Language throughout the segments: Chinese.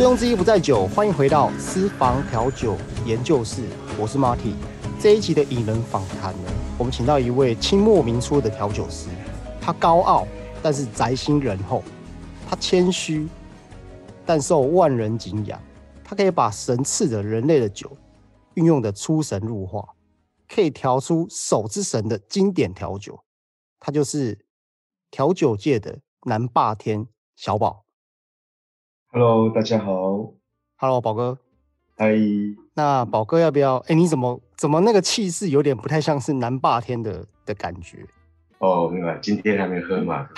醉翁之意不在酒，欢迎回到私房调酒研究室，我是 Marty。这一集的引人访谈呢，我们请到一位清末明初的调酒师，他高傲，但是宅心仁厚；他谦虚，但受万人敬仰。他可以把神赐的人类的酒运用的出神入化，可以调出手之神的经典调酒。他就是调酒界的南霸天小宝。Hello，大家好。Hello，宝哥。嗨，那宝哥要不要？哎，你怎么怎么那个气势有点不太像是南霸天的的感觉？哦，明白。今天还没喝嘛，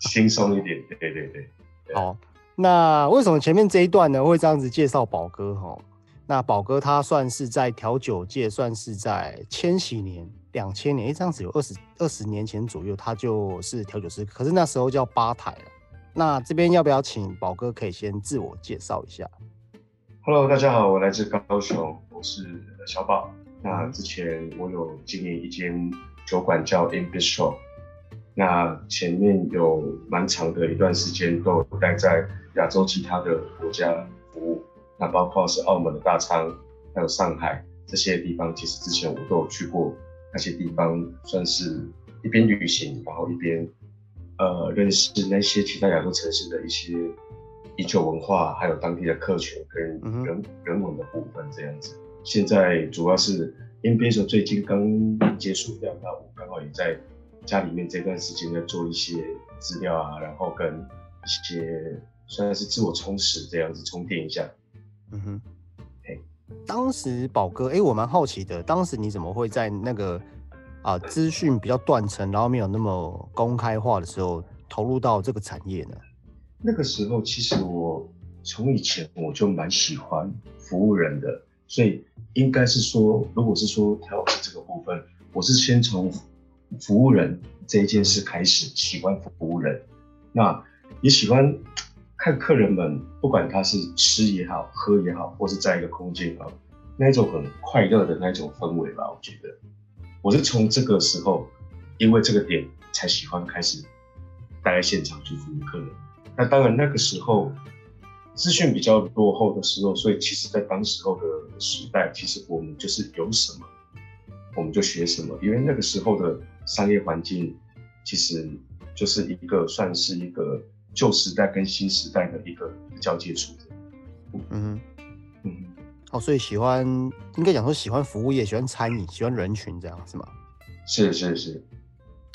轻松一点。对对对。好，那为什么前面这一段呢会这样子介绍宝哥？哈，那宝哥他算是在调酒界，算是在千禧年、两千年，哎，这样子有二十二十年前左右，他就是调酒师，可是那时候叫吧台了。那这边要不要请宝哥可以先自我介绍一下？Hello，大家好，我来自高雄，我是小宝。那之前我有经营一间酒馆叫 In Bistro，那前面有蛮长的一段时间都有待在亚洲其他的国家服务，那包括是澳门的大仓，还有上海这些地方，其实之前我都有去过那些地方，算是一边旅行，然后一边呃认识那些其他亚洲城市的一些饮酒文化，还有当地的客群跟人、人文的部分这样子。现在主要是 n b a 最近刚结束掉，那我刚好也在家里面这段时间在做一些资料啊，然后跟一些算是自我充实这样子充电一下。嗯哼，哎，当时宝哥，哎，我蛮好奇的，当时你怎么会在那个啊资讯比较断层，然后没有那么公开化的时候，投入到这个产业呢？那个时候其实我从以前我就蛮喜欢服务人的，所以应该是说，如果是说调酒这个部分，我是先从服务人这一件事开始，喜欢服务人，那也喜欢看客人们，不管他是吃也好，喝也好，或是在一个空间也好，那一种很快乐的那一种氛围吧，我觉得我是从这个时候，因为这个点才喜欢开始待在现场去服务客人。那当然，那个时候资讯比较落后的时候，所以其实，在当时候的时代，其实我们就是有什么，我们就学什么，因为那个时候的商业环境，其实就是一个算是一个旧时代跟新时代的一个交界处。嗯嗯，哦，所以喜欢应该讲说喜欢服务业，喜欢餐饮，喜欢人群，这样是吗？是是是。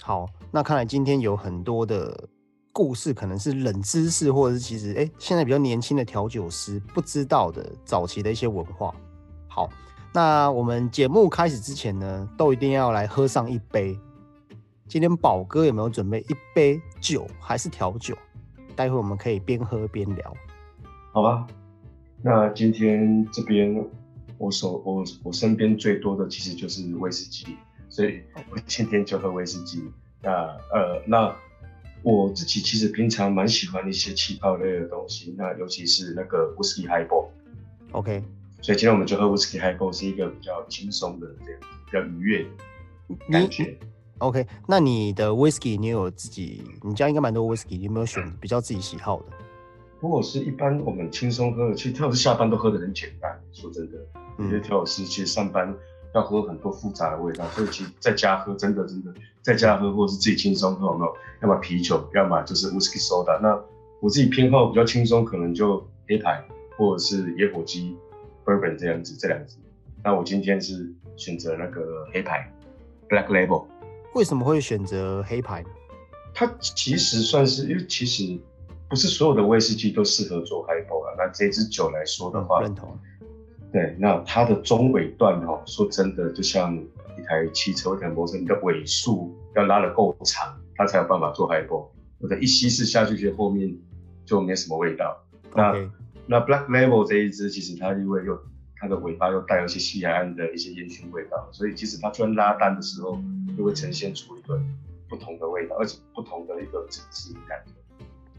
好，那看来今天有很多的。故事可能是冷知识，或者是其实哎、欸，现在比较年轻的调酒师不知道的早期的一些文化。好，那我们节目开始之前呢，都一定要来喝上一杯。今天宝哥有没有准备一杯酒还是调酒？待会我们可以边喝边聊。好吧，那今天这边我手我我身边最多的其实就是威士忌，所以我今天就喝威士忌。那呃那。我自己其实平常蛮喜欢一些气泡类的东西，那尤其是那个 whisky highball。OK，所以今天我们就喝 whisky highball 是一个比较轻松的这样，比较愉悦的感觉。OK，那你的 whisky 你有自己，你家应该蛮多 whisky，你有没有选比较自己喜好的？如果是一般我们轻松喝的，其实调酒师下班都喝的很简单。说真的，有些调酒师其实上班要喝很多复杂的味道，所以其实在家喝真的真的在家喝，或者是自己轻松喝，有没有？要么啤酒，要么就是 whisky soda。那我自己偏好比较轻松，可能就黑牌或者是野火鸡 bourbon 这样子这两支。那我今天是选择那个黑牌 Black Label。为什么会选择黑牌呢？它其实算是，因为其实不是所有的威士忌都适合做 highball 啊。那这支酒来说的话，嗯、认同。对，那它的中尾段哦，说真的，就像一台汽车、一台摩托车，你的尾数要拉得够长，它才有办法做 highball。或者一稀释下去，其实后面就没什么味道。那、okay. 那 Black Label 这一支，其实它因为又它的尾巴又带有一些西海岸的一些烟熏味道，所以其实它突然拉单的时候，就会呈现出一个不同的味道，而且不同的一个层次感觉。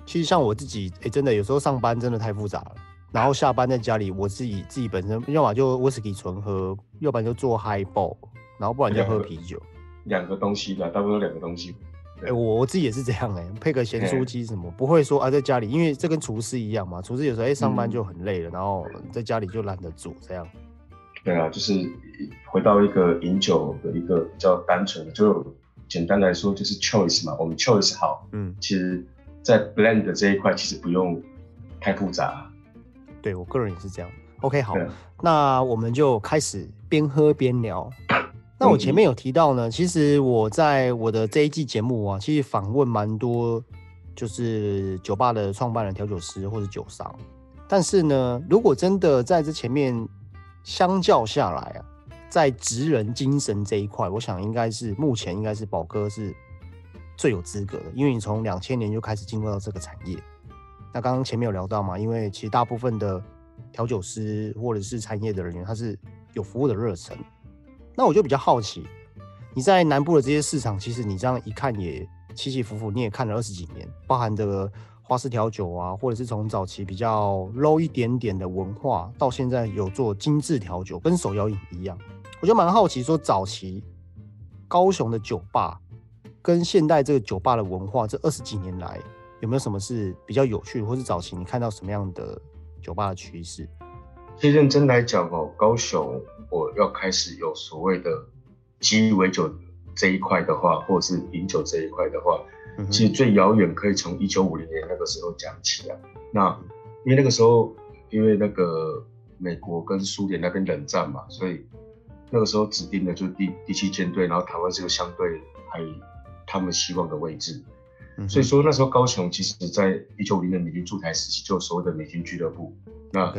其实像我自己，哎、欸，真的有时候上班真的太复杂了。然后下班在家里，我自己自己本身要么就威士忌纯喝，要不然就做 highball，然后不然就喝啤酒。两个东西吧，大部分都两个东西。哎、我我自己也是这样哎、配个咸酥鸡什么，不会说啊在家里，因为这跟厨师一样嘛，厨师有时候哎、上班嗯就很累了，然后在家里就懒得煮这样。对啊，就是回到一个饮酒的一个比较单纯的，就简单来说就是 choice 嘛，我们 choice 好，嗯，其实，在 blend 的这一块其实不用太复杂。对我个人也是这样。OK，好那我们就开始边喝边聊。那我前面有提到呢，其实我在我的这一季节目啊，其实访问蛮多就是酒吧的创办人、调酒师或者酒商。但是呢，如果真的在这前面相较下来啊，在职人精神这一块，我想应该是目前应该是宝哥是最有资格的，因为你从两千年就开始进入到这个产业。那刚刚前面有聊到嘛，因为其实大部分的调酒师或者是产业的人员，他是有服务的热忱。那我就比较好奇，你在南部的这些市场，其实你这样一看也起起伏伏，你也看了二十几年，包含这个花式调酒啊，或者是从早期比较 low 一点点的文化，到现在有做精致调酒，跟手摇饮一样。我就蛮好奇，说早期高雄的酒吧跟现代这个酒吧的文化，这二十几年来有没有什么是比较有趣的，或是早期你看到什么样的酒吧的趋势？其实认真来讲哦，高雄我要开始有所谓的鸡尾酒这一块的话，或者是饮酒这一块的话，嗯其实最遥远可以从一九五零年那个时候讲起啊。那因为那个时候，因为那个美国跟苏联那边冷战嘛，所以那个时候指定的就是第第七舰队，然后台湾是个相对还他们希望的位置。嗯所以说那时候高雄其实在一九五零年美军驻台时期就有所谓的美军俱乐部，那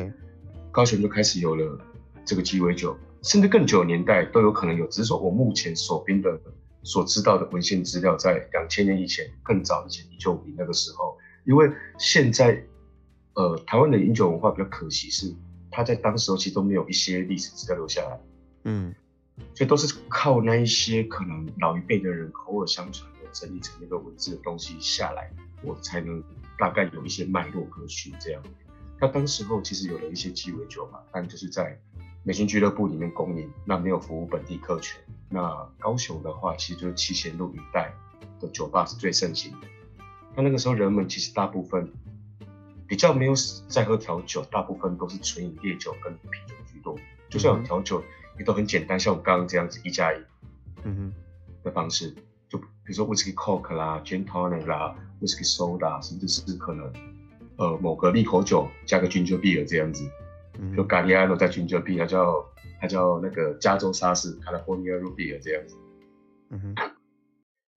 高雄就开始有了这个鸡尾酒，甚至更久的年代都有可能有，只是说我目前手边的所知道的文献资料在两千年以前更早以前一九五零那个时候，因为现在呃台湾的饮酒文化比较可惜是它在当时候其实都没有一些历史资料留下来，嗯所以都是靠那一些可能老一辈的人口耳相传的整理成那个文字的东西下来，我才能大概有一些脉络可循这样。那当时候其实有了一些鸡尾酒嘛，但就是在美军俱乐部里面供应，那没有服务本地客群。那高雄的话，其实就是七贤路一带的酒吧是最盛行的。那那个时候人们其实大部分比较没有在喝调酒，大部分都是纯饮烈酒跟啤酒居多。就算有调酒，也都很简单，像我刚刚这样子一加一嗯哼。的方式，就比如说 whisky coke 啦、gin tonic 啦、whisky soda，甚至是可能呃某个利口酒加个 ginger beer 这样子，就嗯哼 Galliano 加 ginger beer，它叫它叫那个加州沙士 California root beer 这样子。嗯哼。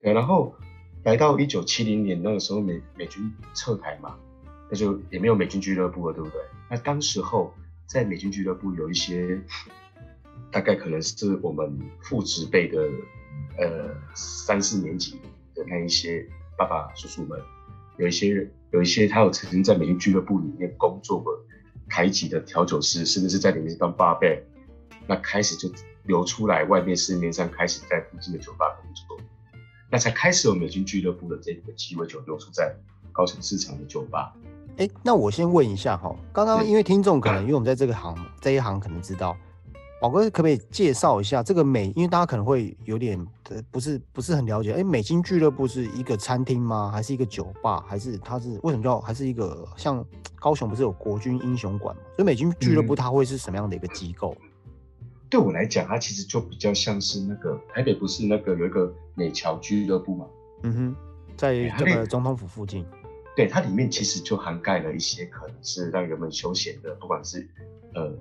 对，然后来到一九七零年那个时候美美军撤台嘛，那就也没有美军俱乐部了，对不对？那当时候在美军俱乐部有一些，大概可能是我们父职辈的，呃三四年级的那一些爸爸叔叔们，有一些有一些他有曾经在美军俱乐部里面工作过台籍的调酒师，甚至是在里面当八辈，那开始就流出来，外面市面上开始在附近的酒吧工作。那才开始有美军俱乐部的这个鸡尾酒流出在高层市场的酒吧。哎、那我先问一下哈，刚刚因为听众可能 因为我们在这个行这一行可能知道，宝哥可不可以介绍一下这个美？因为大家可能会有点呃不是不是很了解，哎、美金俱乐部是一个餐厅吗？还是一个酒吧？还是它是为什么叫还是一个像高雄不是有国军英雄馆嘛？所以美金俱乐部嗯它会是什么样的一个机构？对我来讲，它其实就比较像是那个台北不是那个有一个美侨俱乐部嘛？嗯哼，在这个总统府附近。对，它里面其实就涵盖了一些可能是让人们休闲的，不管是呃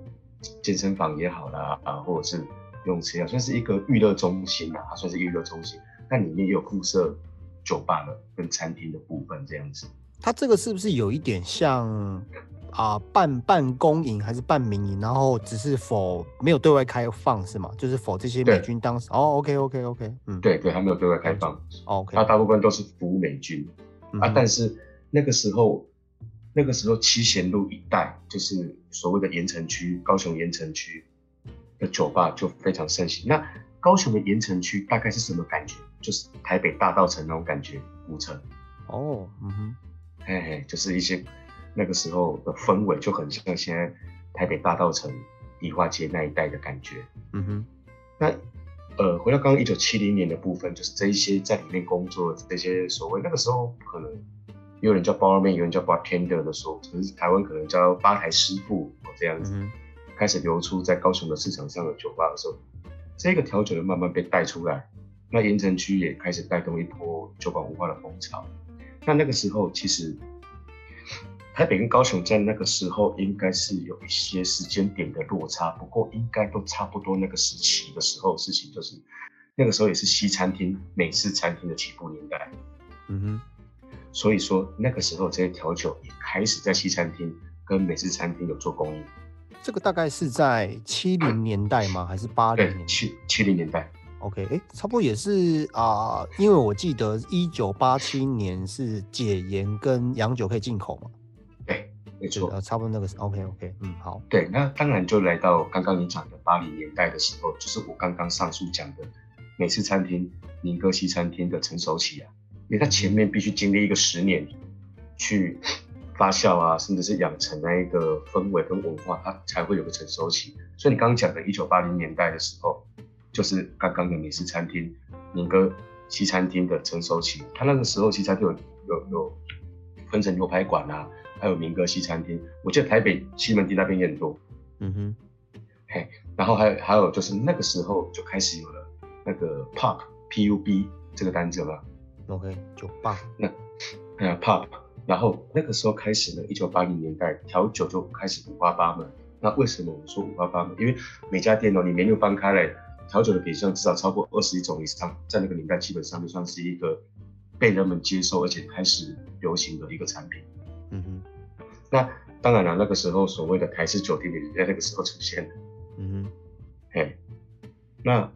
健身房也好啦，啊，或者是游泳池啊，算是一个娱乐中心啊，它算是娱乐中心。那里面也有附设酒吧的跟餐厅的部分这样子。它这个是不是有一点像啊、半半公营还是半民营？然后只是否没有对外开放是吗？就是否这些美军当时哦，OK OK OK，嗯，对对，还没有对外开放，哦，OK，它大部分都是服务美军。啊但是那个时候，那个时候七贤路一带就是所谓的盐城区，高雄盐城区的酒吧就非常盛行。那高雄的盐城区大概是什么感觉？就是台北大道城那种感觉，古城，哦，嗯哼，嘿嘿，就是一些那个时候的氛围就很像现在台北大道城、迪化街那一带的感觉。嗯哼，那呃，回到刚刚一九七零年的部分，就是这一些在里面工作的这些所谓那个时候可能有人叫 barman，有人叫 bartender 的时候，可是台湾可能叫吧台师傅这样子，开始流出在高雄的市场上的酒吧的时候，这个调酒就慢慢被带出来，那盐城区也开始带动一波酒馆文化的风潮。那那个时候其实。台北跟高雄在那个时候应该是有一些时间点的落差，不过应该都差不多那个时期的时候事情，就是那个时候也是西餐厅、美式餐厅的起步年代。嗯哼，所以说那个时候这些调酒也开始在西餐厅跟美式餐厅有做供应。这个大概是在七零年代吗？还是八零年？七七零年代。OK，哎，差不多也是啊，因为我记得一九八七年是解严跟洋酒可以进口嘛。对没错，呃，差不多那个是 OK OK，嗯，好，对，那当然就来到刚刚你讲的八零年代的时候，就是我刚刚上述讲的美式餐厅、民歌西餐厅的成熟期啊，因为它前面必须经历一个十年去发酵啊，甚至是养成那一个氛围跟文化，它才会有个成熟期。所以你刚刚讲的一九八零年代的时候，就是刚刚的美式餐厅、民歌西餐厅的成熟期，它那个时候西餐厅有有有分成牛排馆啊。还有民歌西餐厅，我记得台北西门町那边也很多。嗯哼，嘿，然后还有还有就是那个时候就开始有了那个 pub p u b 这个单字了。OK，酒吧。那哎呀 pub，然后那个时候开始呢，一九八零年代调酒就开始五花八门。那为什么我说五花八门？因为每家店哦，你 menu 翻开来，调酒的品相至少超过二十一种以上，在那个年代基本上就算是一个被人们接受而且开始流行的一个产品。嗯哼。那当然了，那个时候所谓的台式酒店也是在那个时候出现的。嗯哼，嘿，那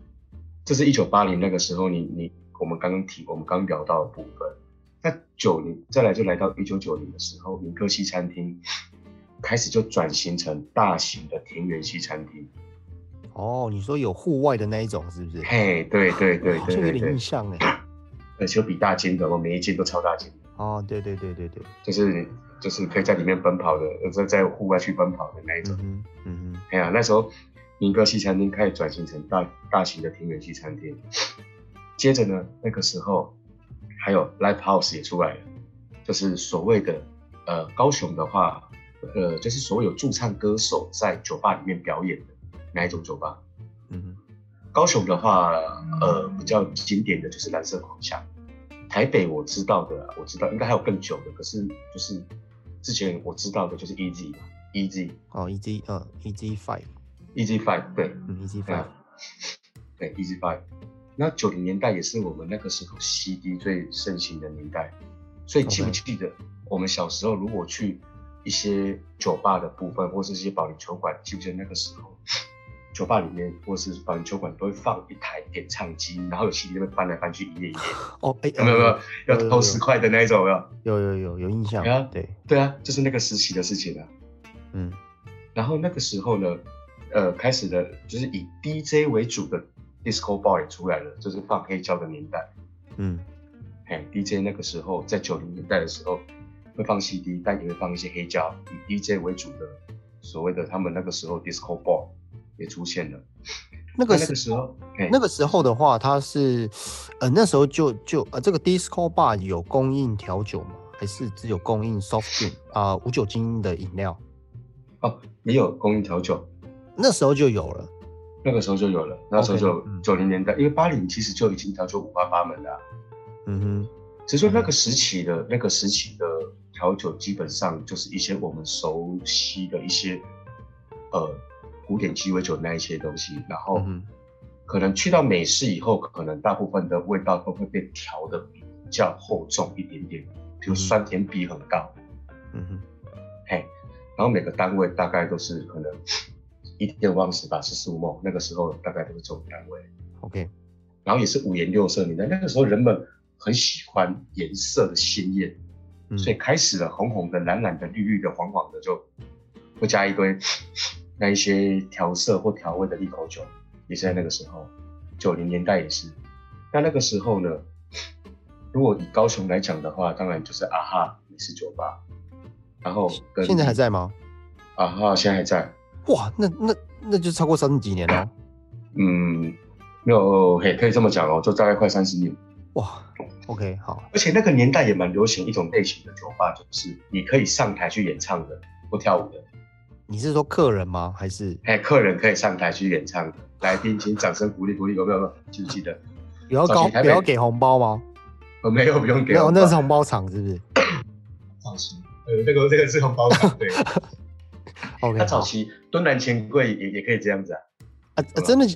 这是一九八零那个时候，你你我们刚刚提，我们刚聊到的部分。那九零再来就来到一九九零的时候，民歌西餐厅开始就转型成大型的田园西餐厅。哦，你说有户外的那一种是不是？嘿，对对对对对对，印象哎，而且比大间的，我每一间都超大间。哦，对对对对对，就是。就是可以在里面奔跑的，在在户外去奔跑的那一种。嗯嗯。哎呀，那时候民歌西餐厅开始转型成大大型的田园西餐厅。接着呢，那个时候还有 live house 也出来了，就是所谓的呃高雄的话，呃就是所谓有驻唱歌手在酒吧里面表演的哪一种酒吧。嗯高雄的话，呃比较经典的就是蓝色狂想。台北我知道的，我知道应该还有更久的，可是就是。之前我知道的就是 E Z 嘛，E Z 哦，E Z 呃，E Z Five，E Z Five 对，嗯，E Z Five 对，E Z Five。那九零年代也是我们那个时候 C D 最盛行的年代，所以记不记得我们小时候如果去一些酒吧的部分，或是一些保龄球馆，记不记得那个时候？酒吧里面或是保龄球馆都会放一台点唱机，然后有 CD 会搬来搬去，一页一页。哦，哎，有没有没有要投十块的那一种？有有有有有印象啊？对对啊，就是那个时期的事情啊。嗯，然后那个时候呢，呃，开始的就是以 DJ 为主的 Disco Ball 也出来了，就是放黑胶的年代。嗯，嘿，DJ 那个时候在九零年代的时候会放 CD，但也会放一些黑胶，以 DJ 为主的所谓的他们那个时候 Disco Ball。也出现了，那个那个时候，那个时候的话，它是，呃，那时候就就呃，这个 disco bar 有供应调酒吗？还是只有供应 soft drink 啊，无酒精的饮料？哦，也有供应调酒，那时候就有了，那个时候就有了，那时候就九零年代，因为八零其实就已经调酒五花八门了，嗯哼，只是说那个时期的那个时期的调酒，基本上就是一些我们熟悉的一些，呃。古典鸡尾酒那一些东西，然后可能去到美式以后，可能大部分的味道都会被调的比较厚重一点点，比如酸甜比很高。嗯哼，嘿，然后每个单位大概都是可能一点忘十吧，是十五梦，那个时候大概都是这种单位。OK，然后也是五颜六色年代，那个时候人们很喜欢颜色的鲜艳，所以开始了红红的、蓝蓝的、绿绿的、黄黄的，就会加一堆。那一些调色或调味的利口酒，也是在那个时候，九零年代也是。那那个时候呢，如果以高雄来讲的话，当然就是啊哈美式酒吧。然后跟现在还在吗？啊哈，现在还在。哇，那那那就超过三十几年了。嗯，没有，嘿，可以这么讲哦，就大概快三十年。哇，OK，好，而且那个年代也蛮流行一种类型的酒吧，就是你可以上台去演唱的，不跳舞的。你是说客人吗？还是哎，客人可以上台去演唱的，来宾请掌声鼓励鼓励，有没有？记不记得？有要高有要给红包吗？呃，没有，不用给。没有，那是红包场，是不是？放心，呃，这个这个是红包场，对。OK。他早期敦南钱柜也也可以这样子啊。啊，真的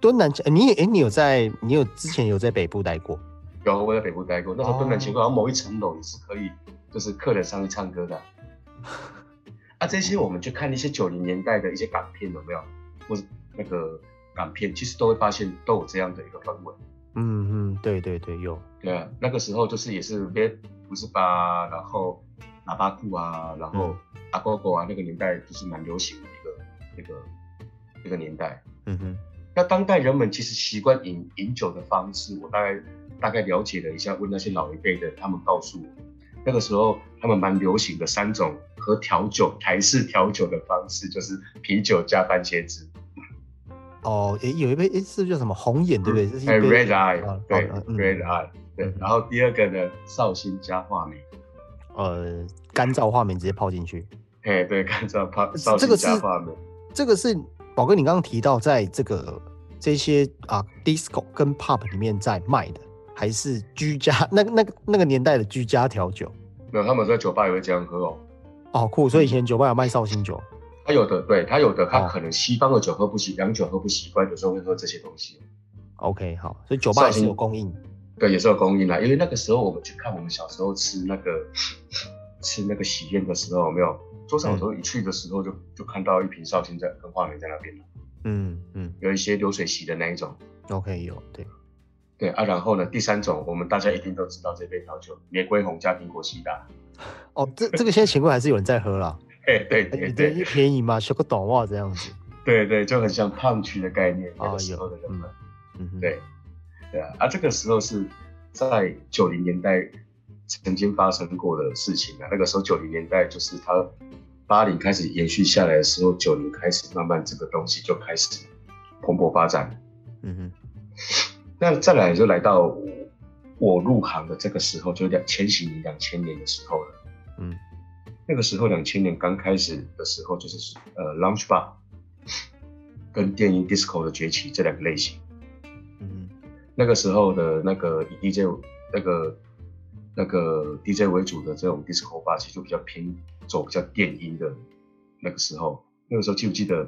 敦南钱，你哎，你有在，你有之前有在北部待过？有，我在北部待过。那时候敦南钱柜好像某一层楼也是可以，就是客人上去唱歌的。啊，这些我们去看一些九零年代的一些港片有没有？或者那个港片，其实都会发现都有这样的一个氛围。嗯嗯，对对对，有。对啊，那个时候就是也是别五十八，然后喇叭裤啊，然后阿狗狗啊，那个年代就是蛮流行的一个那个那个年代。嗯哼。那当代人们其实习惯饮饮酒的方式，我大概大概了解了一下，问那些老一辈的，他们告诉我。那个时候，他们蛮流行的三种和调酒台式调酒的方式，就是啤酒加番茄汁。哦，诶，有一杯诶，是叫什么红眼，对不对？这是 Red Eye，对，Red Eye，对。然后第二个呢，绍兴加话梅，呃，干燥画面直接泡进去。哎，对，干燥泡绍兴加话梅。这个是宝哥，你刚刚提到在这个这些啊 disco 跟 pub 里面在卖的。还是居家 那那个那个年代的居家调酒，没有他们在酒吧也会这样喝哦。哦酷，所以以前酒吧有卖绍兴酒。他有的，对他有的，他可能西方的酒喝不习，洋酒喝不习惯，有时候会喝这些东西。OK，好，所以酒吧也是有供应。对，也是有供应啦。因为那个时候我们去看我们小时候吃那个吃那个喜宴的时候，有没有桌上有时候一去的时候就就看到一瓶绍兴在跟花梅在那边了。嗯嗯，有一些流水席的那一种。OK，有对。对啊，然后呢？第三种，我们大家一定都知道这杯调酒，玫瑰红加苹果西打。哦，这这个现在情况还是有人在喝啦。哎，对对对，便宜嘛，修个短袜这样子。对对，就很像胖区的概念。啊，有的人们，嗯，对对啊，啊，这个时候是在九零年代曾经发生过的事情啊。那个时候九零年代就是它八零开始延续下来的时候，九零开始慢慢这个东西就开始蓬勃发展。嗯哼。那再来就来到我入行的这个时候，就两千禧年、两千年的时候了。嗯，那个时候两千年刚开始的时候，就是呃，lounge bar 跟电音 disco 的崛起这两个类型。嗯，那个时候的那个以 DJ 那个那个 DJ 为主的这种 disco bar，其实就比较偏走比较电音的。那个时候，那个时候记不记得？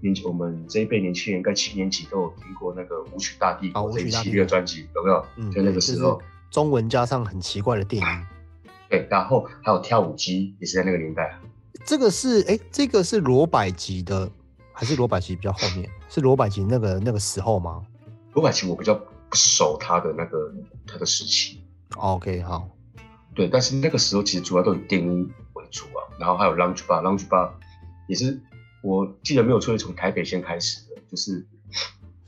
年我们这一辈年轻人，该七年级都有听过那个舞曲大帝国这一系列专辑，有没有？嗯，就那个时候，中文加上很奇怪的电影。对，然后还有跳舞机，也是在那个年代。这个是哎，这个是罗百吉的，还是罗百吉比较后面？是罗百吉那个那个时候吗？罗百吉我比较不熟他的那个他的时期。OK，好。对，但是那个时候其实主要都以电音为主啊，然后还有 lounge bar，lounge bar 也是。我记得没有错，是从台北先开始的，就是，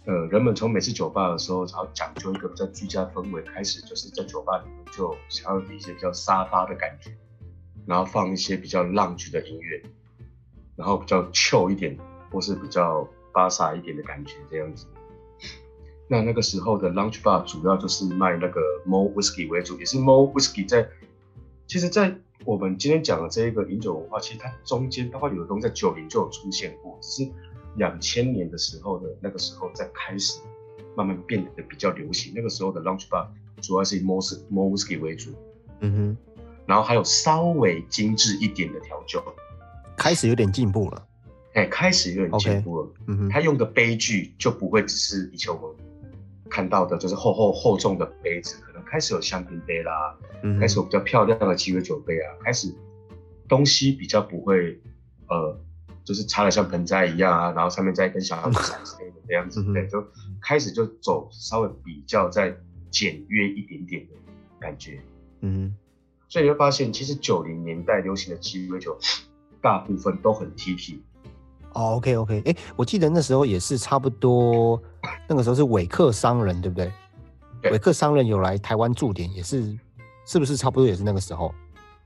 呃，人们从每次酒吧的时候，然后讲究一个比较居家氛围，开始就是在酒吧里面就想要一些比较沙发的感觉，然后放一些比较浪曲的音乐，然后比较 chill 一点，或是比较巴萨一点的感觉这样子。那那个时候的 lunch bar 主要就是卖那个 more whiskey 为主，也是 more whiskey 在，其实，在我们今天讲的这一个饮酒文化，其实它中间包括有的东西在九零就有出现过，只是两千年的时候的那个时候在开始慢慢变得比较流行。那个时候的 lunch bar 主要是以 more more whisky 为主，嗯哼，然后还有稍微精致一点的调酒，开始有点进步了，哎，开始有点进步了，嗯哼，他用的杯具就不会只是以前我们看到的，就是厚厚厚重的杯子。可能开始有香槟杯啦，开始有比较漂亮的鸡尾酒杯啊，开始东西比较不会，呃，就是插的像盆栽一样啊，然后上面再一根小伞之类的这样子，对，就开始就走稍微比较再简约一点点的感觉，嗯，所以你会发现，其实九零年代流行的鸡尾酒大部分都很 T P。哦，OK OK，哎，我记得那时候也是差不多，那个时候是伟克商人，对不对？维克商人有来台湾驻点，也是，是不是差不多也是那个时候？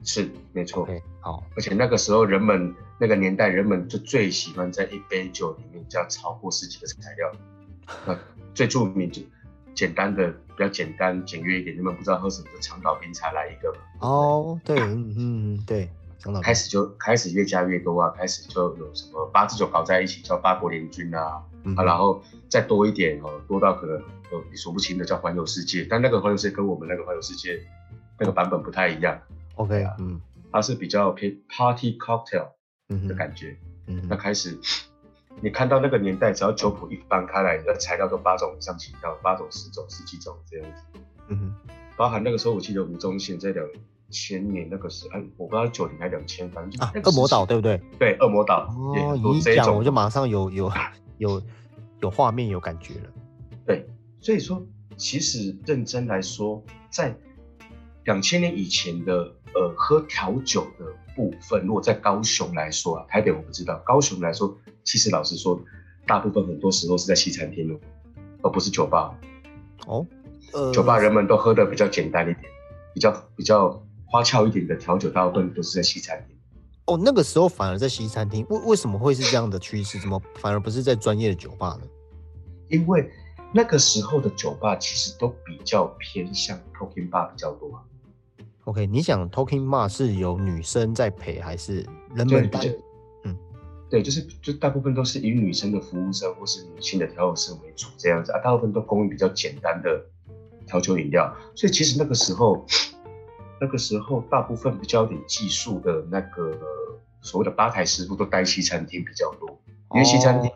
是，没错。OK，好。而且那个时候人们那个年代，人们就最喜欢在一杯酒里面加超过十几个材料，那最著名就简单的比较简单简约一点，你们不知道喝什么就长岛冰茶来一个嘛。哦，对，嗯嗯对，长岛开始就开始越加越多啊，开始就有什么八支酒搞在一起叫八国联军啊，嗯啊，然后再多一点哦，多到可能呃你数不清的叫环游世界，但那个环游世界跟我们那个环游世界那个版本不太一样，OK，啊嗯它是比较偏 party cocktail 的感觉。那开始你看到那个年代，只要酒谱一翻开来，那材料都八种以上起跳，八种、十种、十几种这样子。嗯哼包含那个时候，我记得吴宗宪在两千年那个时，哎，我不知道九零还两千，反正就啊那，个恶魔岛对不对？对，恶魔岛哦，你一讲我就马上有有有有画面有感觉了。对，所以说其实认真来说，在两千年以前的呃喝调酒的部分，如果在高雄来说啊，台北我不知道，高雄来说，其实老实说，大部分很多时候是在西餐厅哦，而不是酒吧。哦，呃，酒吧人们都喝的比较简单一点，比较比较花俏一点的调酒，大部分都是在西餐厅。哦，那个时候反而在西餐厅，为为什么会是这样的趋势？怎么反而不是在专业的酒吧呢？因为那个时候的酒吧其实都比较偏向 talking bar 比较多啊。OK，你想 Talking Bar 是有女生在陪，还是人对，们单，嗯，对，就是就大部分都是以女生的服务生或是女性的调酒师为主这样子啊，大部分都供应比较简单的调酒饮料，所以其实那个时候，那个时候大部分比较有点技术的那个所谓的吧台师傅都待西餐厅比较多，因为西餐厅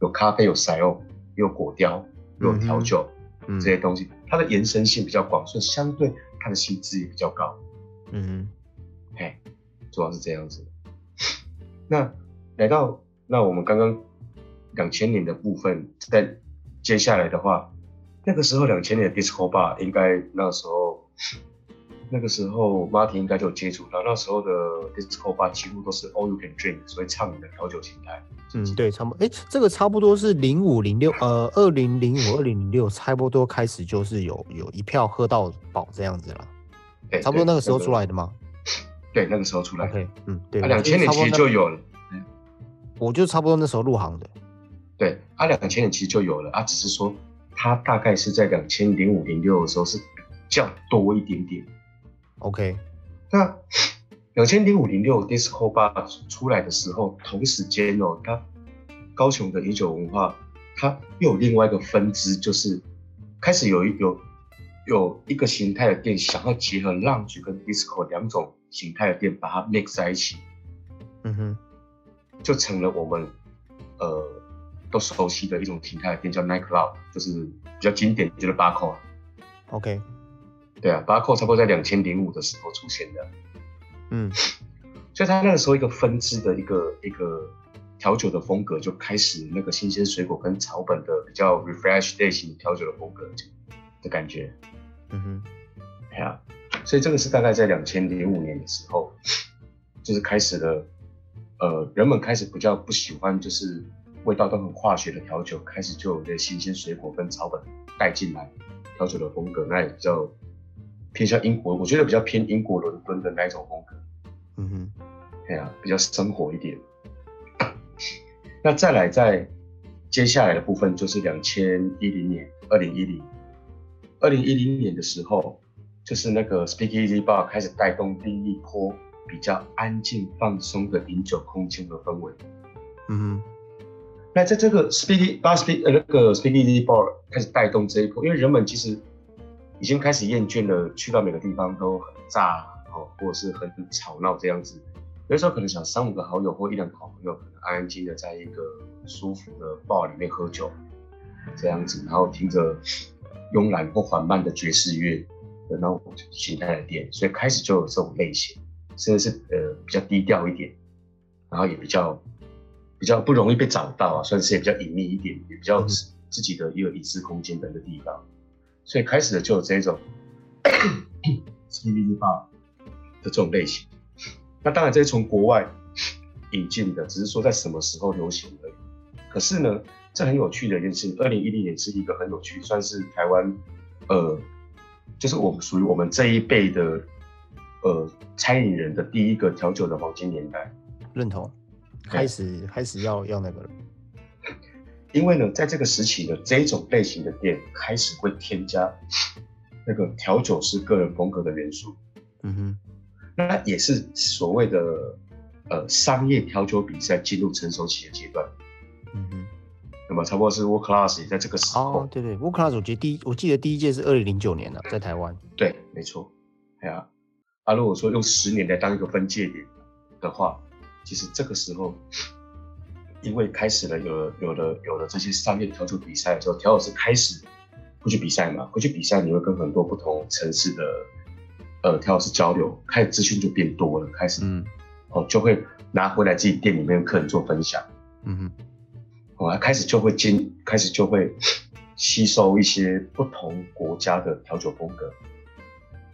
有咖啡、有塞欧、有果雕、有调酒、嗯这些东西，它的延伸性比较广，所以相对它的薪资也比较高。嗯嘿，主要是这样子。那来到那我们刚刚两千年的部分，在接下来的话，那个时候两千年的 disco bar 应该那时候那个时候 Martin 应该就有接触到，那时候的 disco bar 几乎都是 all you can drink，所以畅饮的调酒形态。嗯，对，差不多，哎，这个差不多是零五零六，呃，二零零五二零零六，差不多开始就是有有一票喝到饱这样子了，对，差不多那个时候出来的吗对，那个时候出来。？OK，嗯，对，两千年其实就，有了。我就差不多那时候入行的，对，啊，两千年其实就有了啊，只是说它大概是在两千零五零六的时候是比较多一点点。OK，那两千零五零六 disco bar 出来的时候，同时间哦，它高雄的饮酒文化，它又有另外一个分支，就是开始有一有有一个形态的店，想要结合 lounge 跟 disco 两种形态的店，把它 mix 在一起，嗯哼，就成了我们呃都熟悉的一种形态的店，叫 night club，就是比较经典，就是八扣啊。OK，对啊，巴扣差不多在两千零五的时候出现的。嗯。所以它那个时候一个分支的一个一个调酒的风格就开始那个新鲜水果跟草本的比较 refresh 类型调酒的风格就的感觉，嗯哼，哎呀，所以这个是大概在两千零五年的时候，就是开始了，呃，人们开始比较不喜欢就是味道都很化学的调酒，开始就有这新鲜水果跟草本带进来调酒的风格，那也比较偏向英国，我觉得比较偏英国伦敦的那一种风格。嗯哼，哎呀，比较生活一点。那再来，在接下来的部分就是两千一零年，二零一零，二零一零年的时候，就是那个 Speakeasy Bar 开始带动第一波比较安静放松的饮酒空间和氛围。嗯哼，那在这个 Speak Bar Speak 呃那个 Speakeasy Bar 开始带动这一波，因为人们其实已经开始厌倦了去到每个地方都很炸哦，或者是很吵闹这样子。有时候可能想三五个好友或一两个好朋友，可能安安静静的在一个舒服的 bar 里面喝酒，这样子，然后听着慵懒或缓慢的爵士乐的那种形态的店，所以开始就有这种类型，甚至是呃比较低调一点，然后也比较比较不容易被找到啊，算是也比较隐秘一点，也比较自己的一个隐私空间的一个地方，所以开始的就有这种 CBD bar 的这种类型。那当然这是从国外引进的，只是说在什么时候流行而已。可是呢，这很有趣的一件事情，二零一零年是一个很有趣，算是台湾呃，就是我们属于我们这一辈的呃餐饮人的第一个调酒的黄金年代。认同，开始开始要要那个了，因为呢，在这个时期呢，这一种类型的店开始会添加那个调酒师个人风格的元素。嗯哼，那也是所谓的呃商业调酒比赛进入成熟期的阶段。嗯哼，那么差不多是 World Class 也在这个时候。哦，对对，World Class 我记得第一，我记得第一届是二零零九年了，在台湾。对，没错。哎呀，啊，如果说用十年来当一个分界点的话，其实这个时候，因为开始了有了有了有了这些商业调酒比赛之后，调酒师开始会去比赛嘛，会去比赛，你会跟很多不同城市的呃调酒师交流，开始资讯就变多了，开始嗯。哦就会拿回来自己店里面的客人做分享，嗯哼，哦，开始就会经开始就会吸收一些不同国家的调酒风格，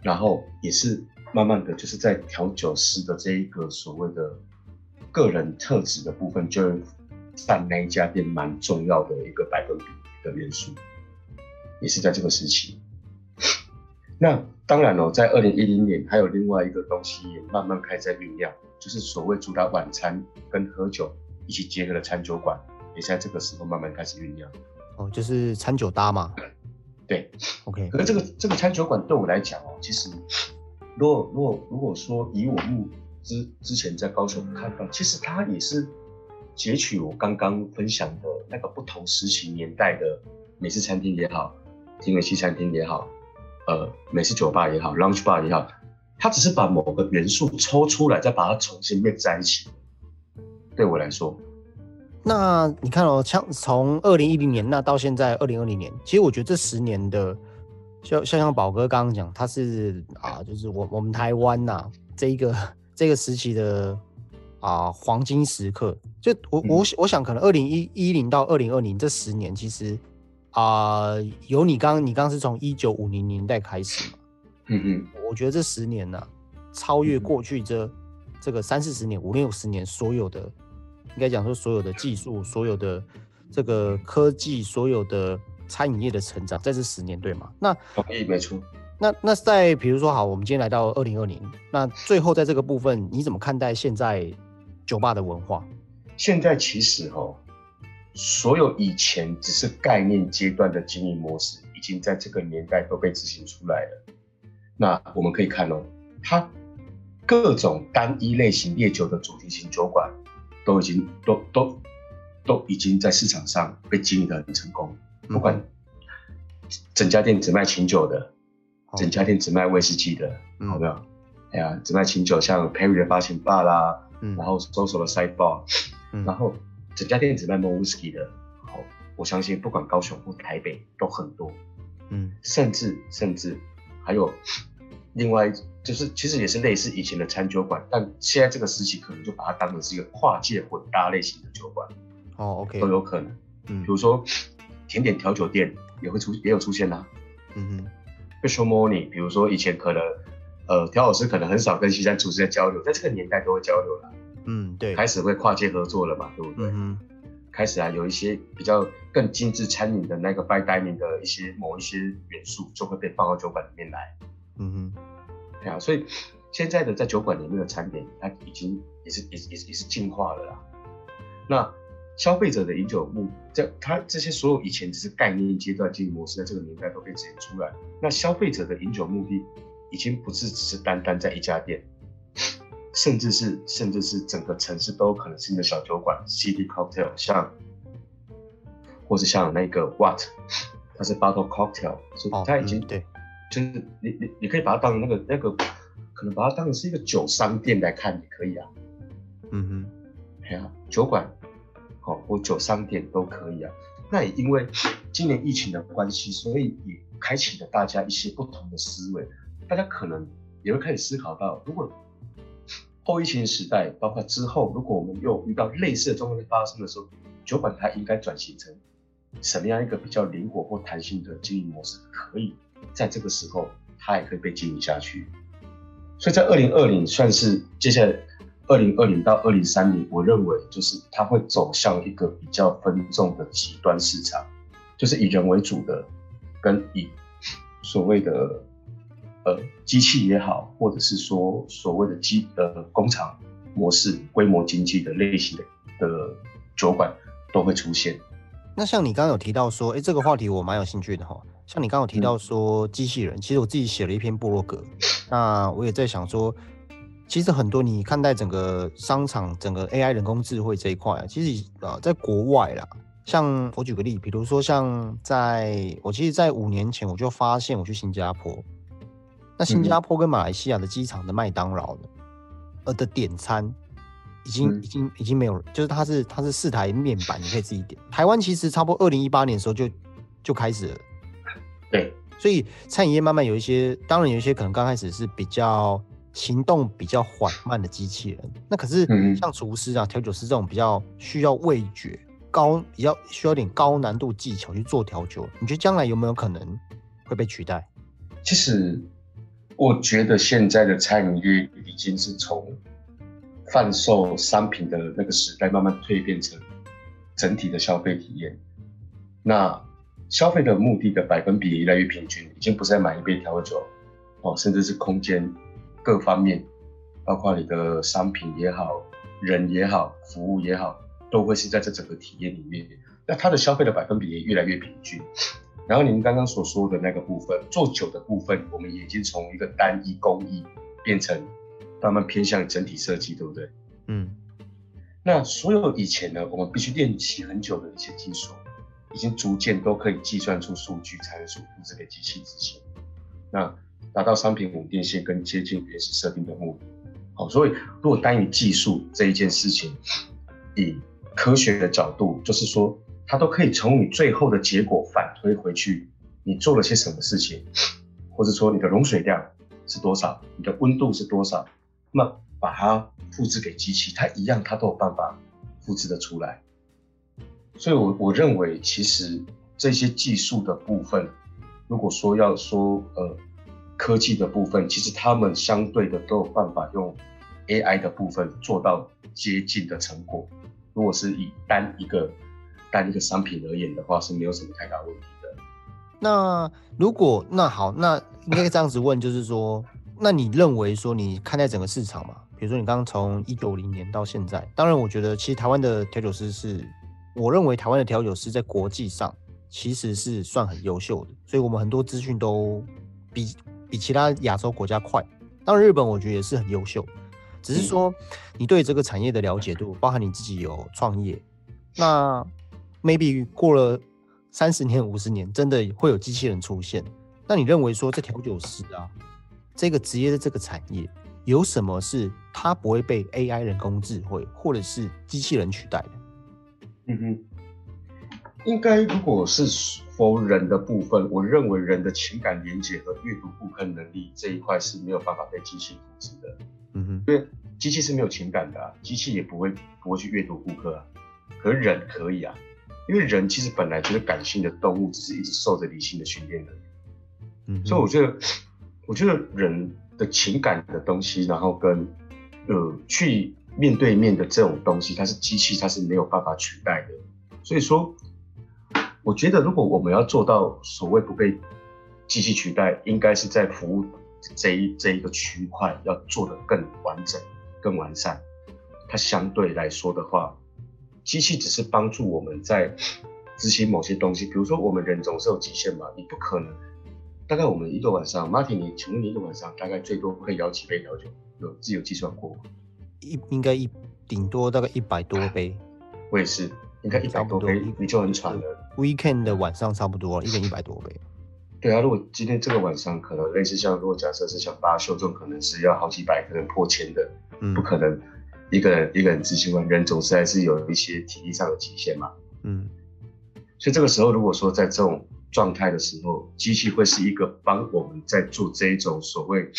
然后也是慢慢的就是在调酒师的这一个所谓的个人特质的部分，就会占那一家店蛮重要的一个百分比的元素，也是在这个时期。那当然了、在二零一零年还有另外一个东西也慢慢开始在酝酿，就是所谓主打晚餐跟喝酒一起结合的餐酒馆，也在这个时候慢慢开始酝酿。哦，就是餐酒搭嘛。对，OK，可是这个这个餐酒馆对我来讲哦，其实如果如果如果说以我目之之前在高雄看到，其实它也是截取我刚刚分享的那个不同时期年代的美式餐厅也好，田园西餐厅也好，呃，美式酒吧也好，lounge bar 也好，它只是把某个元素抽出来，再把它重新 mix 在一起。对我来说，那你看哦，像从二零一零年那到现在二零二零年，其实我觉得这十年的，像像像宝哥刚刚讲，他是啊，就是我我们台湾呐、这一个这个时期的啊黄金时刻。就我我我想可能二零一一零到二零二零这十年，其实啊有你刚你刚刚是从一九五零年代开始嘛，嗯嗯，我觉得这十年呢、超越过去这这个三四十年、五六十年所有的，应该讲说所有的技术、所有的这个科技、所有的餐饮业的成长，在这十年对吗？那同意，没错。那那在比如说好，我们今天来到二零二零，那最后在这个部分，你怎么看待现在酒吧的文化？现在其实哦，所有以前只是概念阶段的经营模式，已经在这个年代都被执行出来了。那我们可以看哦，它各种单一类型烈酒的主题型酒馆，都已经都都都已经在市场上被经营的很成功。不管整家店只卖清酒的，好整家店只卖威士忌的，嗯好没有？哎呀，只卖清酒，像 Perry 的八千八啦，嗯。然后 Soso 的 Side Bar，嗯。然后整家店只卖 Mo Whisky 的，好，我相信不管高雄或台北都很多，嗯。甚至甚至还有另外就是其实也是类似以前的餐酒馆，但现在这个时期可能就把它当成是一个跨界混搭类型的酒馆哦，OK，都有可能，嗯。比如说甜点调酒店也会出也有出现啦、嗯哼。Special Morning，比如说以前可能呃调老师可能很少跟西餐厨师在交流，在这个年代都会交流了，嗯对，开始会跨界合作了嘛，对不对？嗯开始啊，有一些比较更精致餐饮的那个 fine dining 的一些某一些元素，就会被放到酒馆里面来。嗯哼对啊，所以现在的在酒馆里面的餐点，它已经也是也是也是也是进化了啦。那消费者的饮酒目，这它这些所有以前只是概念阶段经营模式，在这个年代都被指引出来。那消费者的饮酒目的，已经不是只是单单在一家店，甚至是甚至是整个城市都有可能是你的小酒馆，City Cocktail，像或是像那个 What，它是 Bottle Cocktail，所以哦，它已经、嗯对，就是你你你可以把它当那个那个，可能把它当成是一个酒商店来看也可以啊，嗯哼。哎呀，酒馆，好、或酒商店都可以啊。那也因为今年疫情的关系，所以也开启了大家一些不同的思维，大家可能也会开始思考到，如果后疫情时代，包括之后，如果我们又遇到类似的状况发生的时候，酒馆它应该转型成什么样一个比较灵活或弹性的经营模式，可以在这个时候它也可以被经营下去。所以在二零二零算是接下来二零二零到二零三零，我认为就是它会走向一个比较分众的极端市场，就是以人为主的，跟以所谓的呃机器也好，或者是说所谓的机呃工厂模式、规模经济的类型的的酒馆都会出现。那像你刚刚有提到说，哎，这个话题我蛮有兴趣的哈。像你刚刚有提到说机器人，其实我自己写了一篇部落格，那我也在想说，其实很多你看待整个商场、整个 AI 人工智慧这一块啊，其实啊，在国外啦，像我举个例，比如说像在我其实，在五年前我就发现我去新加坡，那新加坡跟马来西亚的机场的麦当劳呢呃的点餐。已经已经已经没有了，就是它是它是四台面板，你可以自己点。台湾其实差不多二零一八年的时候就就开始了，对，所以餐饮业慢慢有一些，当然有一些可能刚开始是比较行动比较缓慢的机器人，那可是像厨师啊、调酒师这种比较需要味觉高、比较需要点高难度技巧去做调酒，你觉得将来有没有可能会被取代？其实我觉得现在的餐饮业已经是从。贩售商品的那个时代慢慢蜕变成整体的消费体验，那消费的目的的百分比越来越平均，已经不是在买一杯调酒哦，甚至是空间各方面，包括你的商品也好，人也好，服务也好，都会是在这整个体验里面。那它的消费的百分比也越来越平均。然后您刚刚所说的那个部分，做酒的部分，我们已经从一个单一工艺变成。慢慢偏向整体设计，对不对？嗯。那所有以前呢，我们必须练习很久的一些技术，已经逐渐都可以计算出数据参数，复制给机器执行。那达到商品稳定性跟接近原始设定的目的。好，所以如果单以技术这一件事情，以科学的角度，就是说它都可以从你最后的结果反推回去，你做了些什么事情，或者说你的融水量是多少，你的温度是多少。那把它复制给机器，它一样，它都有办法复制的出来。所以，我我认为，其实这些技术的部分，如果说要说呃科技的部分，其实他们相对的都有办法用 AI 的部分做到接近的成果。如果是以单一个单一个商品而言的话，是没有什么太大问题的。那如果那好，那应该这样子问，就是说。那你认为说你看待整个市场嘛？比如说你刚刚从一九零年到现在，当然我觉得其实台湾的调酒师是，我认为台湾的调酒师在国际上其实是算很优秀的，所以我们很多资讯都比比其他亚洲国家快。当然日本我觉得也是很优秀，只是说你对这个产业的了解度，包含你自己有创业，那 maybe 过了三十年、五十年，真的会有机器人出现，那你认为说这调酒师啊？这个职业的这个产业有什么是它不会被 AI 人工智慧或者是机器人取代的？嗯哼，应该如果是否人的部分，我认为人的情感连接和阅读顾客能力这一块是没有办法被机器复制的。嗯哼，因为机器是没有情感的，机器也不会不会去阅读顾客啊，可是人可以啊，因为人其实本来就是感性的动物，只是一直受着理性的训练的。嗯，所以我觉得。我觉得人的情感的东西，然后跟呃去面对面的这种东西，它是机器，它是没有办法取代的。所以说，我觉得如果我们要做到所谓不被机器取代，应该是在服务这一这一个区块要做得更完整、更完善。它相对来说的话，机器只是帮助我们在执行某些东西，比如说我们人总是有极限嘛，你不可能。大概我们一个晚上，Martin，你请问你一个晚上大概最多可以摇几杯调酒？有自己有计算过吗？一应该一顶多大概一百多杯。我也是，应该一百多杯你就很喘了。Weekend 的晚上差不多，一人一百多杯。对啊，如果今天这个晚上可能类似像，如果假设是像八秀这种，可能是要好几百可能破千的，不可能一个人一个人执行完，人总是还是有一些体力上的极限嘛。嗯，所以这个时候如果说在这种状态的时候，机器会是一个帮我们在做这一种所谓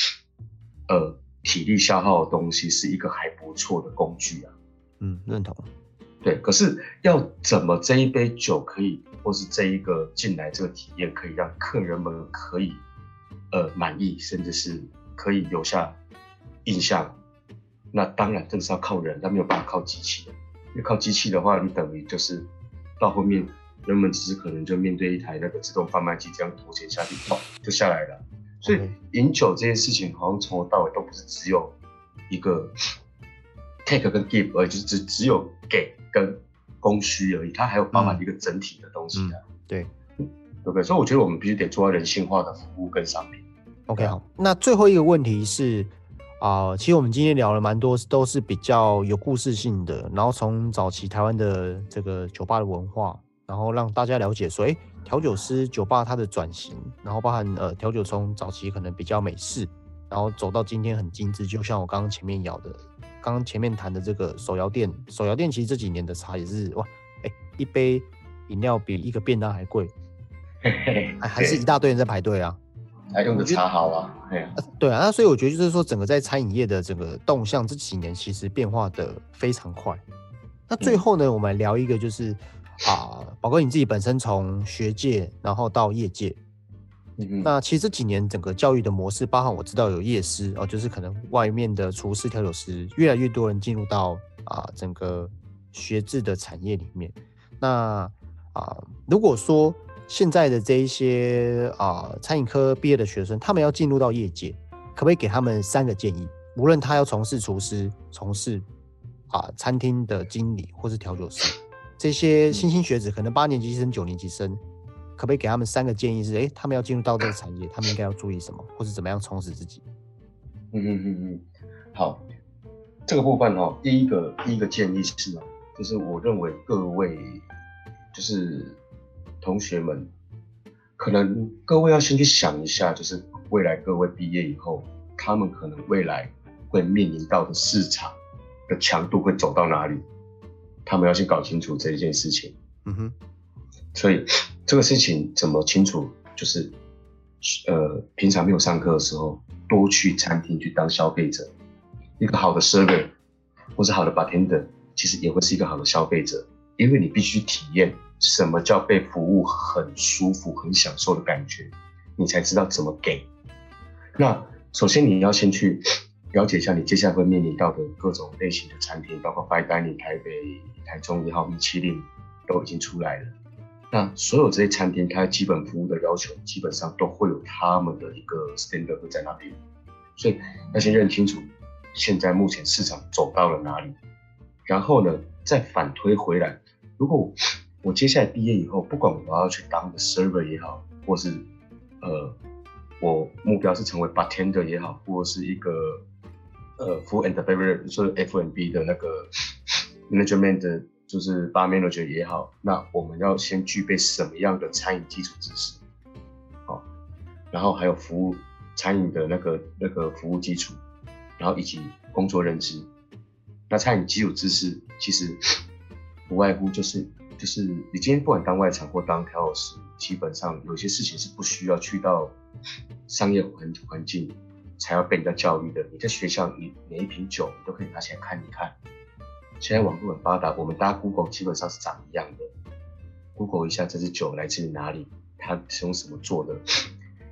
呃体力消耗的东西，是一个还不错的工具啊。嗯，认同。对，可是要怎么这一杯酒可以，或是这一个进来这个体验可以让客人们可以呃满意，甚至是可以留下印象？那当然更是要靠人，他没有办法靠机器的。因为靠机器的话，你等于就是到后面。人们只是可能就面对一台那个自动贩卖机，这样投钱下去，砰就下来了。所以饮酒这件事情，好像从头到尾都不是只有一个 take 跟 give，而就是只只有给跟供需而已，它还有包含一个整体的东西的。对，对不对？所以我觉得我们必须得做到人性化的服务跟商品。OK，好，那最后一个问题是啊、其实我们今天聊了蛮多，都是比较有故事性的，然后从早期台湾的这个酒吧的文化，然后让大家了解说，哎，调酒师酒吧它的转型，然后包含呃调酒从早期可能比较美式，然后走到今天很精致，就像我刚刚前面聊的，刚刚前面谈的这个手摇店，手摇店其实这几年的茶也是哇，哎，一杯饮料比一个便当还贵，还还是一大堆人在排队啊。还用的茶好啊，哎呀，呃对啊，那所以我觉得就是说，整个在餐饮业的整个动向这几年其实变化的非常快。那最后呢，我们来聊一个就是啊，宝哥你自己本身从学界然后到业界，嗯那其实这几年整个教育的模式，包含我知道有夜师哦，就是可能外面的厨师、调酒师，越来越多人进入到啊整个学制的产业里面。那啊，如果说现在的这一些啊餐饮科毕业的学生，他们要进入到业界，可不可以给他们三个建议？无论他要从事厨师、从事啊餐厅的经理或是调酒师，这些新兴学子，可能八年级生、九年级生，可不可以给他们三个建议是？诶，他们要进入到这个产业，他们应该要注意什么，或是怎么样充实自己？嗯嗯嗯嗯，好，这个部分哦，第一个第一个建议是呢，就是我认为各位就是同学们，可能各位要先去想一下，就是未来各位毕业以后，他们可能未来会面临到的市场的强度会走到哪里，他们要先搞清楚这一件事情。嗯哼，所以这个事情怎么清楚？就是呃，平常没有上课的时候，多去餐厅去当消费者。一个好的 server 或是好的 bartender，其实也会是一个好的消费者，因为你必须体验什么叫被服务很舒服、很享受的感觉，你才知道怎么给。那首先你要先去 了解一下你接下来会面临到的各种类型的餐厅，包括 fine dining、台北、台中也好，米其林都已经出来了。那所有这些餐厅，它基本服务的要求，基本上都会有他们的一个 standard 会在那边，所以要先认清楚现在目前市场走到了哪里，然后呢，再反推回来。如果我接下来毕业以后，不管我要去当个 server 也好，或是呃，我目标是成为 bartender 也好，或是一个呃 food and beverage，就是 F&B 的那个 management。就是 bar manager 也好，那我们要先具备什么样的餐饮基础知识？好，然后还有服务餐饮的那个那个服务基础，然后以及工作认知。那餐饮基础知识其实 不外乎就是就是你今天不管当外场或当调酒师，基本上有些事情是不需要去到商业环环境才要被人家教育的。你在学校，你每一瓶酒你都可以拿起来看一看。现在网络很发达，我们搭 Google 基本上是长一样的。Google 一下这支酒来自于哪里，它是用什么做的。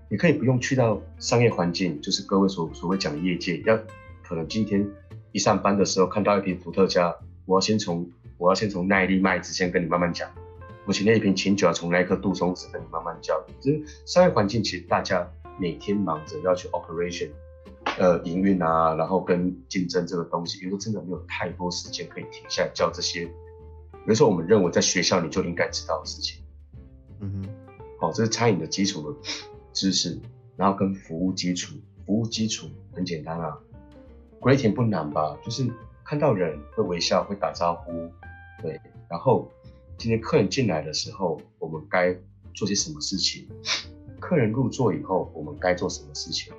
你可以不用去到商业环境，就是各位所所谓讲的业界，要可能今天一上班的时候看到一瓶伏特加，我要先从我要先从耐力麦子先跟你慢慢讲，我请那一瓶清酒要从那一颗杜松子跟你慢慢教。就是商业环境，其实大家每天忙着要去 operation。呃，营运啊，然后跟竞争这个东西，有时候真的没有太多时间可以停下来教这些。有时候我们认为在学校你就应该知道的事情。嗯哼，好、哦，这是餐饮的基础的知识，然后跟服务基础，服务基础很简单啊，greeting 不难吧？就是看到人会微笑，会打招呼，对。然后今天客人进来的时候，我们该做些什么事情？客人入座以后，我们该做什么事情？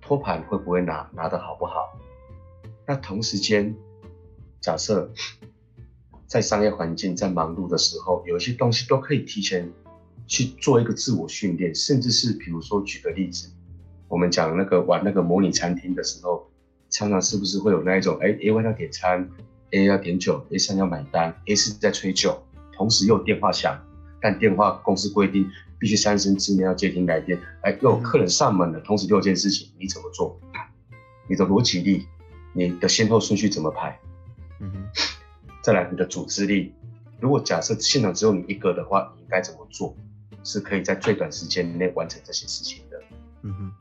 托盘会不会拿拿的好不好？那同时间，假设在商业环境在忙碌的时候，有一些东西都可以提前去做一个自我训练，甚至是比如说举个例子，我们讲那个玩那个模拟餐厅的时候，常常是不是会有那一种，哎，A 外要点餐，A 要点酒，A 三要买单，A 四在催酒，同时又有电话响，但电话公司规定必须三声之内要接听来电，哎，又有客人上门了，同时六件事情，你怎么做？你的逻辑力，你的先后顺序怎么排？嗯哼，再来你的组织力，如果假设现场只有你一个的话，你应该怎么做？是可以在最短时间内完成这些事情的。嗯哼，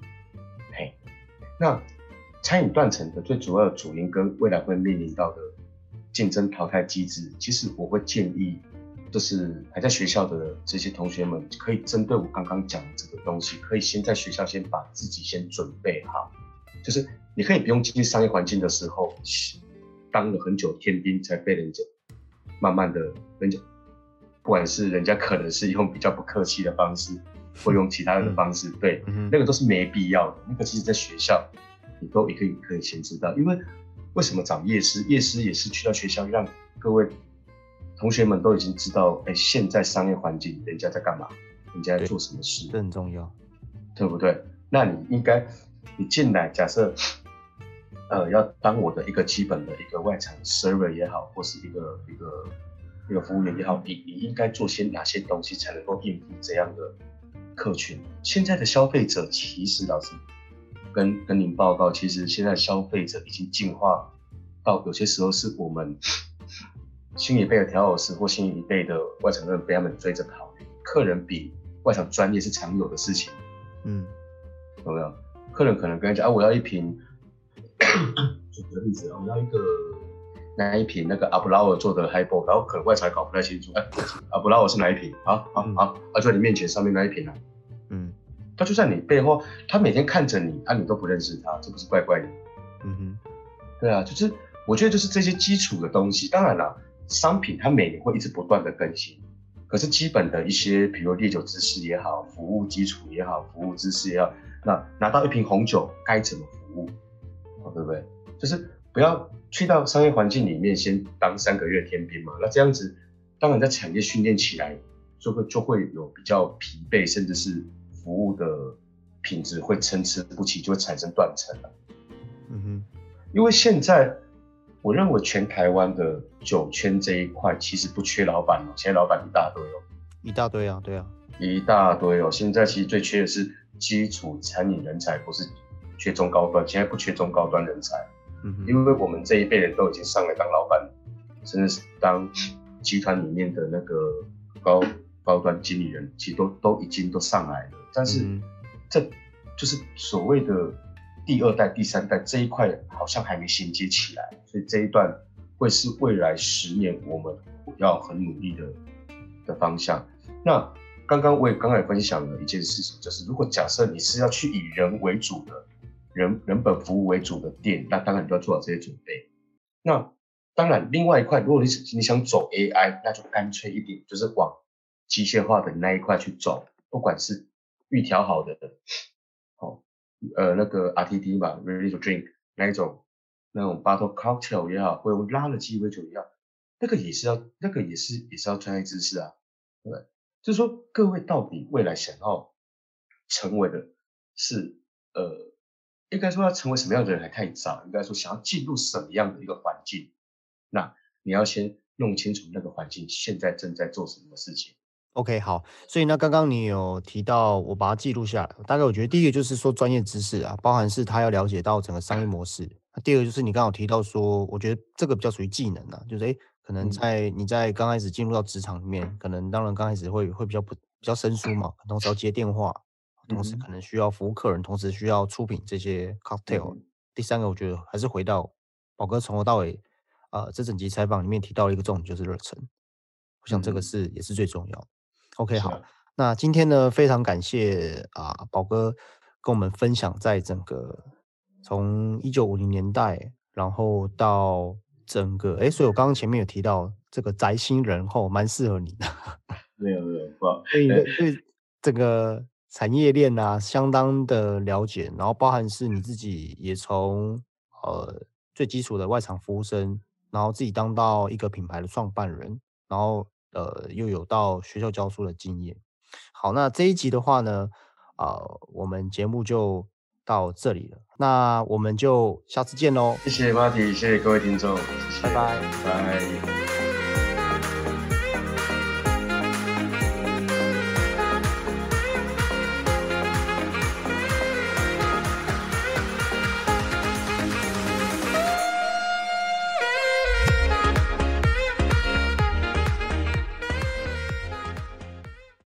嘿，那餐饮断层的最主要的主因跟未来会面临到的竞争淘汰机制，其实我会建议，就是还在学校的这些同学们，可以针对我刚刚讲的这个东西，可以先在学校先把自己先准备好，就是你可以不用进商业环境的时候，当了很久天兵才被人家慢慢的人家，不管是人家可能是用比较不客气的方式，或用其他的方式，对，那个都是没必要的。那个其实在学校，你都也可以可以先知道，因为。为什么找夜师？夜师也是去到学校，让各位同学们都已经知道，哎，现在商业环境人家在干嘛，人家在做什么事，这很重要，对不对？那你应该，你进来，假设，呃，要当我的一个基本的一个外场 server 也好，或是一个一个一个服务员也好，你你应该做些哪些东西才能够应付这样的客群？现在的消费者其实老师。跟跟您报告，其实现在消费者已经进化到有些时候是我们新一辈的调酒师或新一辈的外场人被他们追着跑，客人比外场专业是常有的事情。嗯，有没有？客人可能跟你讲啊，我要一瓶，举个例子啊，我要一个那一瓶那个阿布拉尔做的 h i g h b 然后可能外场搞不太清楚，哎，阿布拉尔是哪一瓶？好好好，啊，在你面前上面那一瓶啊。他就在你背后，他每天看着你，啊，你都不认识他，这不是怪怪的？嗯哼，对啊，就是我觉得就是这些基础的东西。当然了，商品它每年会一直不断的更新，可是基本的一些，比如烈酒知识也好，服务基础也好，服务知识也好，那拿到一瓶红酒该怎么服务，对不对？就是不要去到商业环境里面先当三个月天兵嘛。那这样子，当然在产业训练起来就会就会有比较疲惫，甚至是。服务的品质会参差不齐，就会产生断层了。嗯哼，因为现在我认为全台湾的酒圈这一块其实不缺老板哦，现在老板一大堆哦，一大堆啊，对啊，一大堆哦。现在其实最缺的是基础餐饮人才，不是缺中高端，现在不缺中高端人才。嗯哼，因为我们这一辈人都已经上来当老板，甚至是当集团里面的那个高高端经理人，其实都都已经都上来了。但是，这就是所谓的第二代、第三代这一块，好像还没衔接起来，所以这一段会是未来十年我们要很努力的的方向。那刚刚我也刚刚也分享了一件事情，就是如果假设你是要去以人为主的人人本服务为主的店，那当然你都要做好这些准备。那当然，另外一块，如果你你想走 AI，那就干脆一点，就是往机械化的那一块去走，不管是预调好的，好，呃，那个 RTD 嘛，ready to drink 那一种，那种 bottle cocktail 也好，或用拉的鸡尾酒一样，那个也是要，那个也是也是要专业知识啊，对不对？就是说，各位到底未来想要成为的是，呃，应该说要成为什么样的人还太早，应该说想要进入什么样的一个环境，那你要先弄清楚那个环境现在正在做什么事情。OK，好，所以呢，刚刚你有提到，我把它记录下来。大概我觉得第一个就是说专业知识啊，包含是他要了解到整个商业模式。第二个就是你刚好提到说，我觉得这个比较属于技能啊，就是诶，可能在你在刚开始进入到职场里面，可能当然刚开始会会比较不比较生疏嘛，同时要接电话，同时可能需要服务客人，同时需要出品这些 cocktail。第三个我觉得还是回到宝哥从头到尾，呃，这整集采访里面提到了一个重点就是热忱，我想这个是也是最重要的。OK，好，那今天呢，非常感谢啊，宝哥跟我们分享在整个从一九五零年代，然后到整个，哎，所以我刚刚前面有提到这个宅心仁厚，蛮适合你的。没有没有，不，所以对这个产业链啊，相当的了解，然后包含是你自己也从呃最基础的外场服务生，然后自己当到一个品牌的创办人，然后。呃，又有到学校教书的经验。好，那这一集的话呢，啊，我们节目就到这里了。那我们就下次见喽。谢谢 Marty，谢谢各位听众，拜拜，拜。